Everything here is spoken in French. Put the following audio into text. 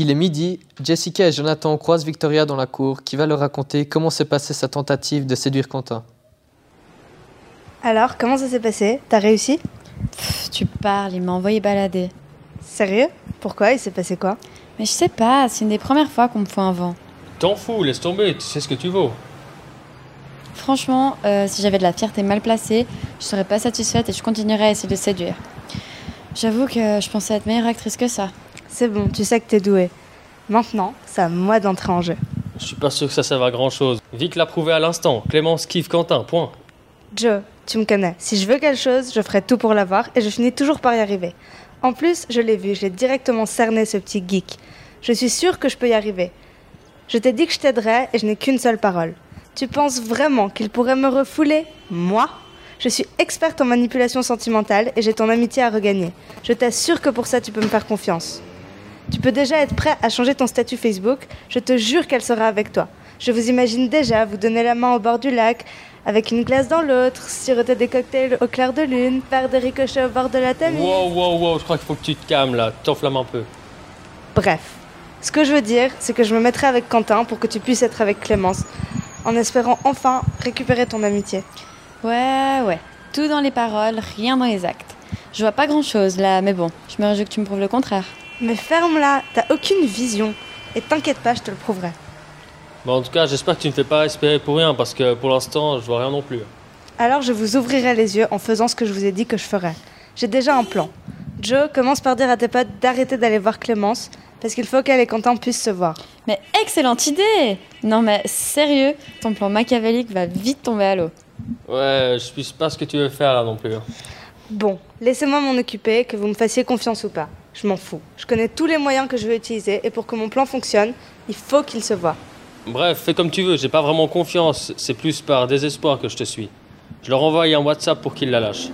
Il est midi, Jessica et Jonathan croisent Victoria dans la cour qui va leur raconter comment s'est passée sa tentative de séduire Quentin. Alors, comment ça s'est passé? T'as réussi? Pff, tu parles, il m'a envoyé balader. Sérieux? Pourquoi? Il s'est passé quoi? Mais je sais pas, c'est une des premières fois qu'on me fout un vent. T'en fous, laisse tomber, tu sais ce que tu vaux. Franchement, euh, si j'avais de la fierté mal placée, je serais pas satisfaite et je continuerais à essayer de séduire. J'avoue que je pensais être meilleure actrice que ça. C'est bon, tu sais que t'es douée. Maintenant, c'est à moi d'entrer en jeu. Je suis pas sûr que ça serve à grand chose. Vic l'a prouvé à l'instant, Clémence kiffe Quentin, point. Joe, tu me connais. Si je veux quelque chose, je ferai tout pour l'avoir et je finis toujours par y arriver. En plus, je l'ai vu, je l'ai directement cerné ce petit geek. Je suis sûre que je peux y arriver. Je t'ai dit que je t'aiderais et je n'ai qu'une seule parole. Tu penses vraiment qu'il pourrait me refouler? Moi? Je suis experte en manipulation sentimentale et j'ai ton amitié à regagner. Je t'assure que pour ça, tu peux me faire confiance. Tu peux déjà être prêt à changer ton statut Facebook. Je te jure qu'elle sera avec toi. Je vous imagine déjà vous donner la main au bord du lac, avec une glace dans l'autre, siroter des cocktails au clair de lune, faire des ricochets au bord de la Tamise. Wow, wow, wow, je crois qu'il faut que tu te calmes là, t'enflammes un peu. Bref, ce que je veux dire, c'est que je me mettrai avec Quentin pour que tu puisses être avec Clémence, en espérant enfin récupérer ton amitié. Ouais, ouais. Tout dans les paroles, rien dans les actes. Je vois pas grand chose là, mais bon, je me réjouis que tu me prouves le contraire. Mais ferme-la, t'as aucune vision. Et t'inquiète pas, je te le prouverai. Bon, en tout cas, j'espère que tu ne fais pas espérer pour rien parce que pour l'instant, je vois rien non plus. Alors je vous ouvrirai les yeux en faisant ce que je vous ai dit que je ferais. J'ai déjà un plan. Joe, commence par dire à tes potes d'arrêter d'aller voir Clémence, parce qu'il faut qu'elle et Quentin puissent se voir. Mais excellente idée Non mais sérieux, ton plan machiavélique va vite tomber à l'eau. Ouais, je suis pas ce que tu veux faire là non plus. Bon, laissez-moi m'en occuper, que vous me fassiez confiance ou pas. Je m'en fous. Je connais tous les moyens que je veux utiliser, et pour que mon plan fonctionne, il faut qu'il se voit. Bref, fais comme tu veux, j'ai pas vraiment confiance, c'est plus par désespoir que je te suis. Je leur envoie un WhatsApp pour qu'ils la lâchent.